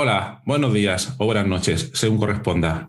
Hola, buenos días o buenas noches, según corresponda.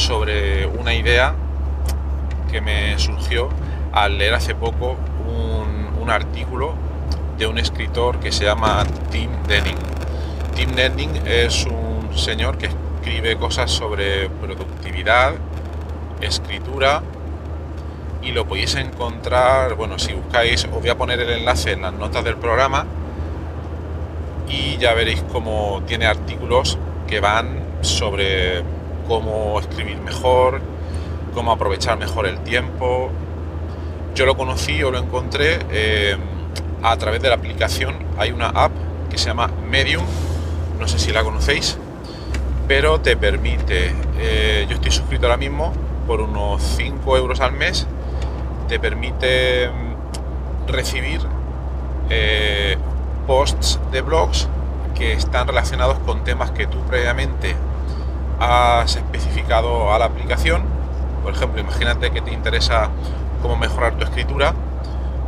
Sobre una idea que me surgió al leer hace poco un, artículo de un escritor que se llama Tim Denning. Tim Denning es un señor que escribe cosas sobre productividad, escritura y lo podéis encontrar, bueno, si buscáis, os voy a poner el enlace en las notas del programa y ya veréis cómo tiene artículos que van sobre cómo escribir mejor, cómo aprovechar mejor el tiempo. Yo lo conocí o lo encontré eh, a través de la aplicación. Hay una app que se llama Medium, no sé si la conocéis, pero te permite, eh, yo estoy suscrito ahora mismo por unos 5 euros al mes, te permite mm, recibir eh, posts de blogs que están relacionados con temas que tú previamente has especificado a la aplicación. Por ejemplo, imagínate que te interesa cómo mejorar tu escritura,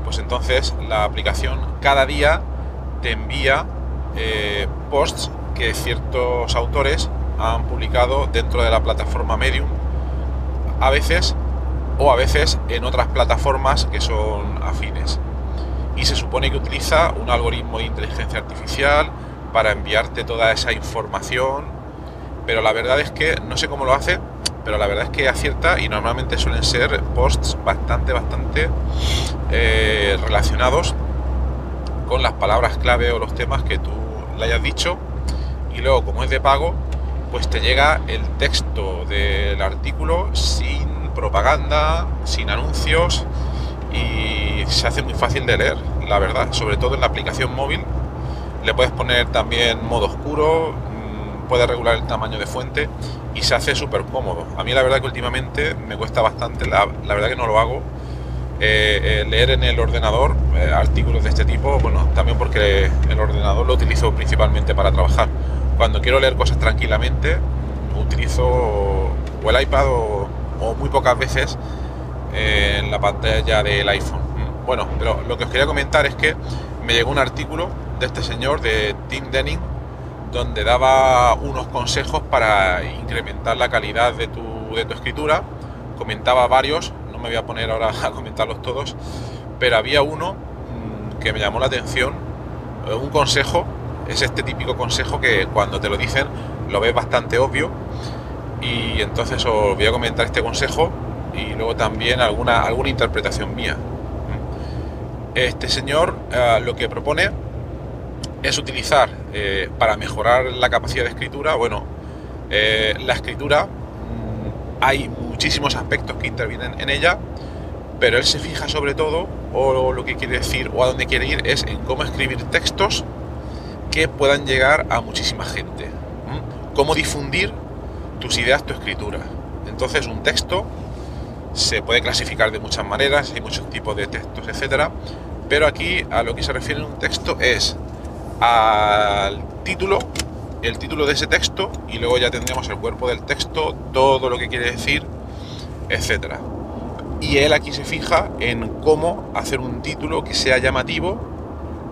pues entonces la aplicación cada día te envía eh, posts que ciertos autores han publicado dentro de la plataforma Medium, a veces o a veces en otras plataformas que son afines. Y se supone que utiliza un algoritmo de inteligencia artificial para enviarte toda esa información, pero la verdad es que no sé cómo lo hace, pero la verdad es que acierta y normalmente suelen ser posts bastante, bastante eh, relacionados con las palabras clave o los temas que tú le hayas dicho y luego como es de pago, pues te llega el texto del artículo sin propaganda, sin anuncios y se hace muy fácil de leer, la verdad, sobre todo en la aplicación móvil. Le puedes poner también modo oscuro, puedes regular el tamaño de fuente y se hace súper cómodo. A mí la verdad que últimamente me cuesta bastante, la, verdad que no lo hago, eh, eh, leer en el ordenador eh, artículos de este tipo, bueno, también porque el ordenador lo utilizo principalmente para trabajar. Cuando quiero leer cosas tranquilamente, utilizo o el iPad o muy pocas veces en la pantalla del iPhone. Bueno, pero lo que os quería comentar es que me llegó un artículo de este señor, de Tim Denning, donde daba unos consejos para incrementar la calidad de tu, de tu escritura. Comentaba varios, no me voy a poner ahora a comentarlos todos, pero había uno mm, que me llamó la atención. Eh, un consejo, es este típico consejo que cuando te lo dicen lo ves bastante obvio. Y entonces os voy a comentar este consejo y luego también alguna, alguna interpretación mía. Este señor eh, lo que propone es utilizar eh, para mejorar la capacidad de escritura, bueno, eh, la escritura mm, hay muchísimos aspectos que intervienen en ella, pero él se fija sobre todo, o lo que quiere decir, o a dónde quiere ir, es en cómo escribir textos que puedan llegar a muchísima gente. Cómo difundir tus ideas, tu escritura. Entonces un texto se puede clasificar de muchas maneras, hay muchos tipos de textos, etcétera, pero aquí a lo que se refiere un texto es al título, el título de ese texto y luego ya tendremos el cuerpo del texto, todo lo que quiere decir, etcétera. Y él aquí se fija en cómo hacer un título que sea llamativo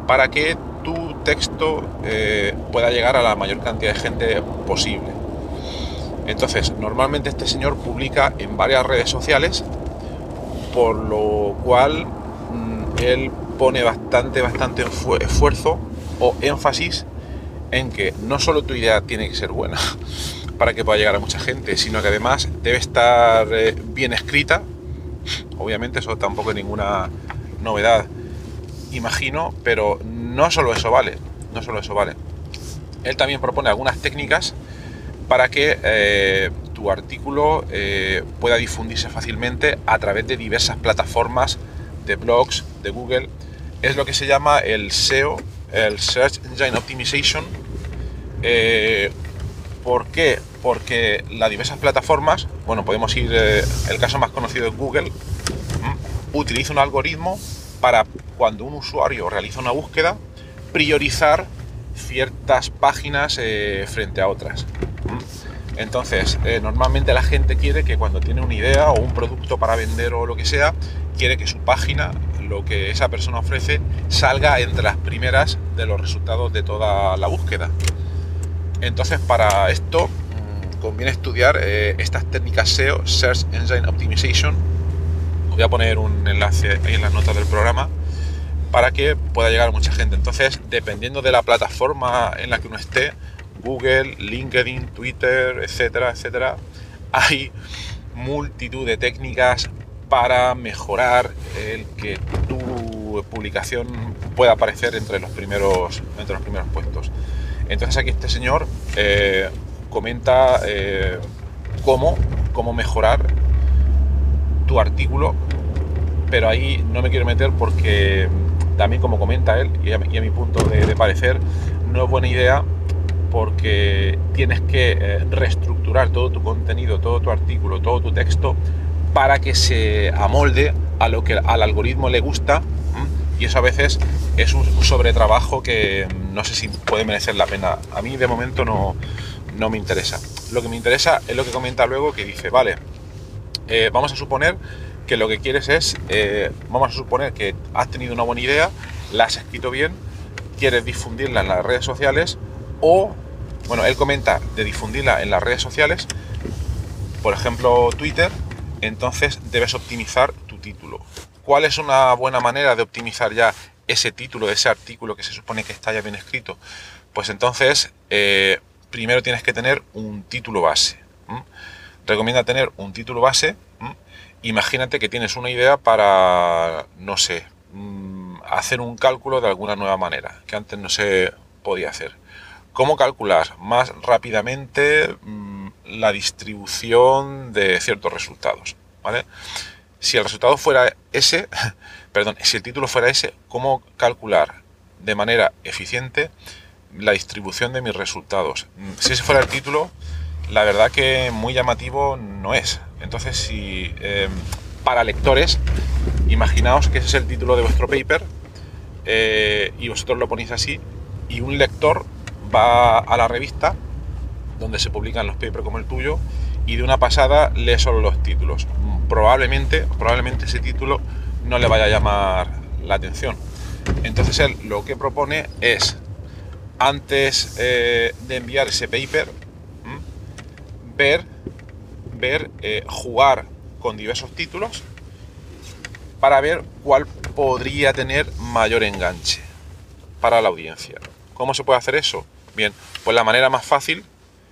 para que tu texto eh, pueda llegar a la mayor cantidad de gente posible. Entonces, normalmente este señor publica en varias redes sociales, por lo cual mm, él pone bastante, bastante esfuerzo o énfasis en que no solo tu idea tiene que ser buena para que pueda llegar a mucha gente, sino que además debe estar eh, bien escrita. Obviamente eso tampoco es ninguna novedad, imagino, pero no solo eso vale, no solo eso vale. Él también propone algunas técnicas para que eh, tu artículo eh, pueda difundirse fácilmente a través de diversas plataformas de blogs de Google. Es lo que se llama el SEO, el Search Engine Optimization. Eh, ¿Por qué? Porque las diversas plataformas, bueno, podemos ir, el caso más conocido es Google, utiliza un algoritmo para cuando un usuario realiza una búsqueda, priorizar ciertas páginas eh, frente a otras. Entonces, eh, normalmente la gente quiere que cuando tiene una idea o un producto para vender o lo que sea, quiere que su página, lo que esa persona ofrece, salga entre las primeras de los resultados de toda la búsqueda. Entonces, para esto mm, conviene estudiar eh, estas técnicas SEO, Search Engine Optimization. Voy a poner un enlace ahí en las notas del programa para que pueda llegar a mucha gente. Entonces, dependiendo de la plataforma en la que uno esté, Google, LinkedIn, Twitter, etcétera, etcétera, hay multitud de técnicas para mejorar el que tu publicación pueda aparecer entre los primeros, entre los primeros puestos. Entonces aquí este señor eh, comenta eh, cómo, cómo mejorar tu artículo, pero ahí no me quiero meter porque también como comenta él, y a, mi punto de, parecer, no es buena idea porque tienes que eh, reestructurar todo tu contenido, todo tu artículo, todo tu texto para que se amolde a lo que al algoritmo le gusta y eso a veces es un sobretrabajo que no sé si puede merecer la pena. A mí de momento no, no me interesa. Lo que me interesa es lo que comenta luego que dice, vale, eh, vamos a suponer que lo que quieres es, eh, vamos a suponer que has tenido una buena idea, la has escrito bien, quieres difundirla en las redes sociales o, bueno, él comenta de difundirla en las redes sociales, por ejemplo Twitter, entonces debes optimizar tu título. ¿Cuál es una buena manera de optimizar ya ese título, ese artículo que se supone que está ya bien escrito? Pues entonces, eh, primero tienes que tener un título base. Recomienda tener un título base imagínate que tienes una idea para, no sé, mm, hacer un cálculo de alguna nueva manera, que antes no se podía hacer. ¿Cómo calcular más rápidamente mm, la distribución de ciertos resultados? ¿vale? Si el resultado fuera ese, perdón, si el título fuera ese, ¿cómo calcular de manera eficiente la distribución de mis resultados? Si ese fuera el título, la verdad que muy llamativo no es. Entonces, si em, para lectores, imaginaos que ese es el título de vuestro paper eh, y vosotros lo ponéis así y un lector va a la revista donde se publican los papers como el tuyo y de una pasada lee solo los títulos. Probablemente, probablemente ese título no le vaya a llamar la atención. Entonces él lo que propone es, antes eh, de enviar ese paper, ver ver, eh, jugar con diversos títulos para ver cuál podría tener mayor enganche para la audiencia. ¿Cómo se puede hacer eso? Bien, pues la manera más fácil,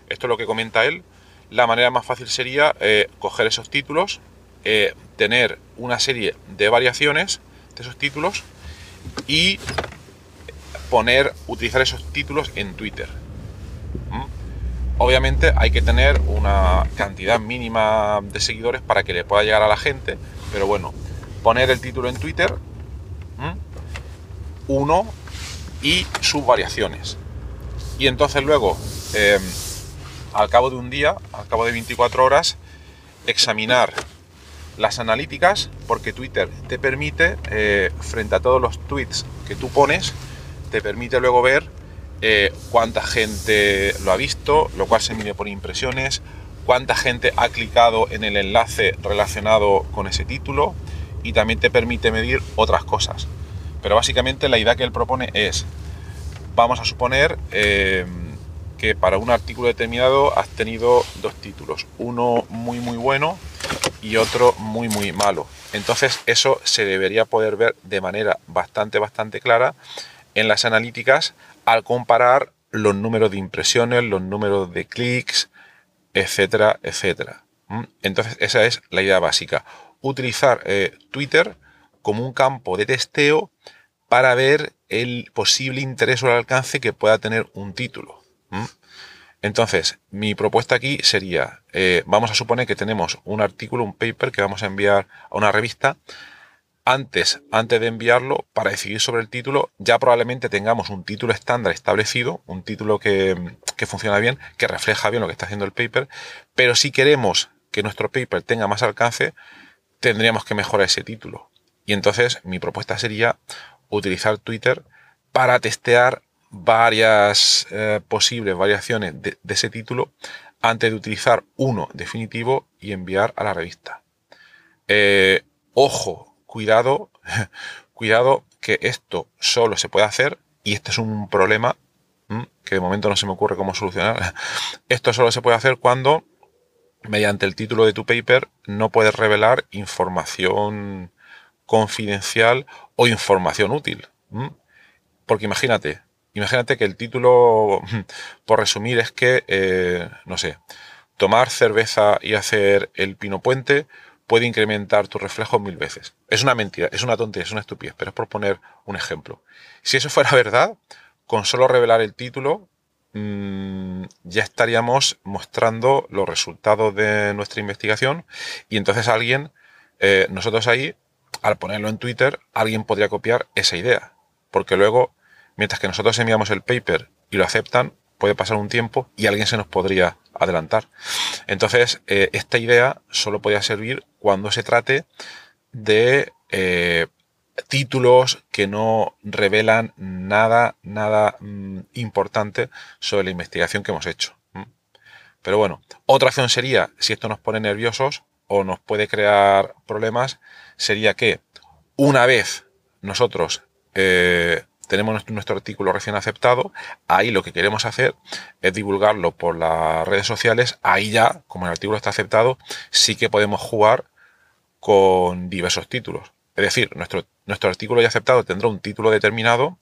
esto es lo que comenta él, la manera más fácil sería eh, coger esos títulos, eh, tener una serie de variaciones de esos títulos y poner, utilizar esos títulos en Twitter. Obviamente hay que tener una cantidad mínima de seguidores para que le pueda llegar a la gente, pero bueno, poner el título en Twitter, uno y sus variaciones. Y entonces luego, em, al cabo de un día, al cabo de 24 horas, examinar las analíticas, porque Twitter te permite, eh, frente a todos los tweets que tú pones, te permite luego ver eh, cuánta gente lo ha visto, lo cual se mide por impresiones, cuánta gente ha clicado en el enlace relacionado con ese título y también te permite medir otras cosas. Pero básicamente la idea que él propone es, vamos a suponer eh, que para un artículo determinado has tenido dos títulos, uno muy muy bueno y otro muy muy malo. Entonces eso se debería poder ver de manera bastante bastante clara en las analíticas al comparar los números de impresiones, los números de clics, etcétera, etcétera. Entonces esa es la idea básica. Utilizar eh, Twitter como un campo de testeo para ver el posible interés o el alcance que pueda tener un título. Entonces, mi propuesta aquí sería, eh, vamos a suponer que tenemos un artículo, un paper que vamos a enviar a una revista. Antes, antes de enviarlo, para decidir sobre el título, ya probablemente tengamos un título estándar establecido, un título que, que funciona bien, que refleja bien lo que está haciendo el paper, pero si queremos que nuestro paper tenga más alcance, tendríamos que mejorar ese título. Y entonces mi propuesta sería utilizar Twitter para testear varias eh, posibles variaciones de, ese título antes de utilizar uno definitivo y enviar a la revista. Eh, ojo, cuidado, cuidado que esto solo se puede hacer y este es un problema que de momento no se me ocurre cómo solucionar. Esto solo se puede hacer cuando mediante el título de tu paper no puedes revelar información confidencial o información útil. Porque imagínate, imagínate que el título, por resumir, es que, eh, no sé, tomar cerveza y hacer el pino puente puede incrementar tu reflejo mil veces. Es una mentira, es una tontería, es una estupidez, pero es por poner un ejemplo. Si eso fuera verdad, con solo revelar el título, mm, ya estaríamos mostrando los resultados de nuestra investigación y entonces alguien, eh, nosotros ahí, al ponerlo en Twitter, alguien podría copiar esa idea. Porque luego Mientras que nosotros enviamos el paper y lo aceptan, puede pasar un tiempo y alguien se nos podría adelantar. Entonces, eh, esta idea solo podría servir cuando se trate de eh, títulos que no revelan nada, nada mm, importante sobre la investigación que hemos hecho. Pero bueno, otra opción sería, si esto nos pone nerviosos o nos puede crear problemas, sería que una vez nosotros eh, tenemos nuestro artículo recién aceptado, ahí lo que queremos hacer es divulgarlo por las redes sociales, ahí ya, como el artículo está aceptado, sí que podemos jugar con diversos títulos. Es decir, nuestro, nuestro artículo ya aceptado tendrá un título determinado,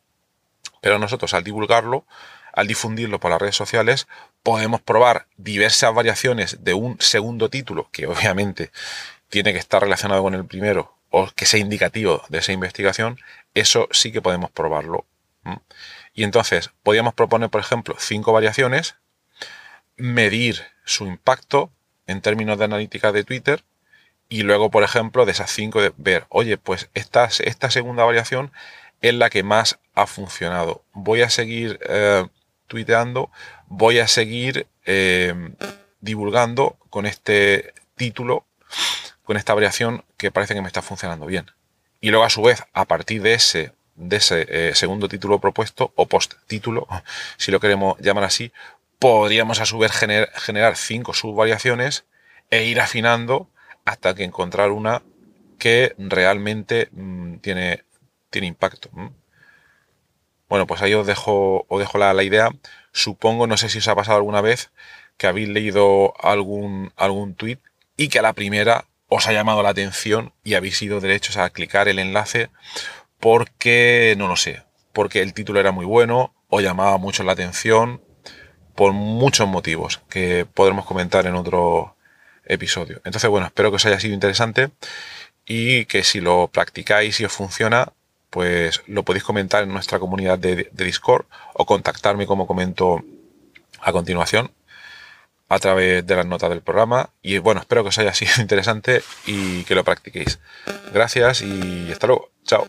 pero nosotros al divulgarlo, al difundirlo por las redes sociales, podemos probar diversas variaciones de un segundo título, que obviamente tiene que estar relacionado con el primero que sea indicativo de esa investigación, eso sí que podemos probarlo. Y entonces, podríamos proponer, por ejemplo, cinco variaciones, medir su impacto en términos de analítica de Twitter, y luego, por ejemplo, de esas cinco, ver, oye, pues esta, esta segunda variación es la que más ha funcionado. Voy a seguir eh, tuiteando, voy a seguir eh, divulgando con este título, con esta variación que parece que me está funcionando bien. Y luego, a su vez, a partir de ese, de ese eh, segundo título propuesto, o post-título, si lo queremos llamar así, podríamos a su vez generar cinco subvariaciones e ir afinando hasta que encontrar una que realmente mm, tiene, tiene impacto. Bueno, pues ahí os dejo, os dejo la, la, idea. Supongo, no sé si os ha pasado alguna vez que habéis leído algún, algún tweet y que a la primera os ha llamado la atención y habéis ido derechos a clicar el enlace porque, no lo sé, porque el título era muy bueno o llamaba mucho la atención por muchos motivos que podremos comentar en otro episodio. Entonces, bueno, espero que os haya sido interesante y que si lo practicáis y os funciona, pues lo podéis comentar en nuestra comunidad de, de Discord o contactarme como comento a continuación a través de las notas del programa. Y bueno, espero que os haya sido interesante y que lo practiquéis. Gracias y hasta luego. Chao.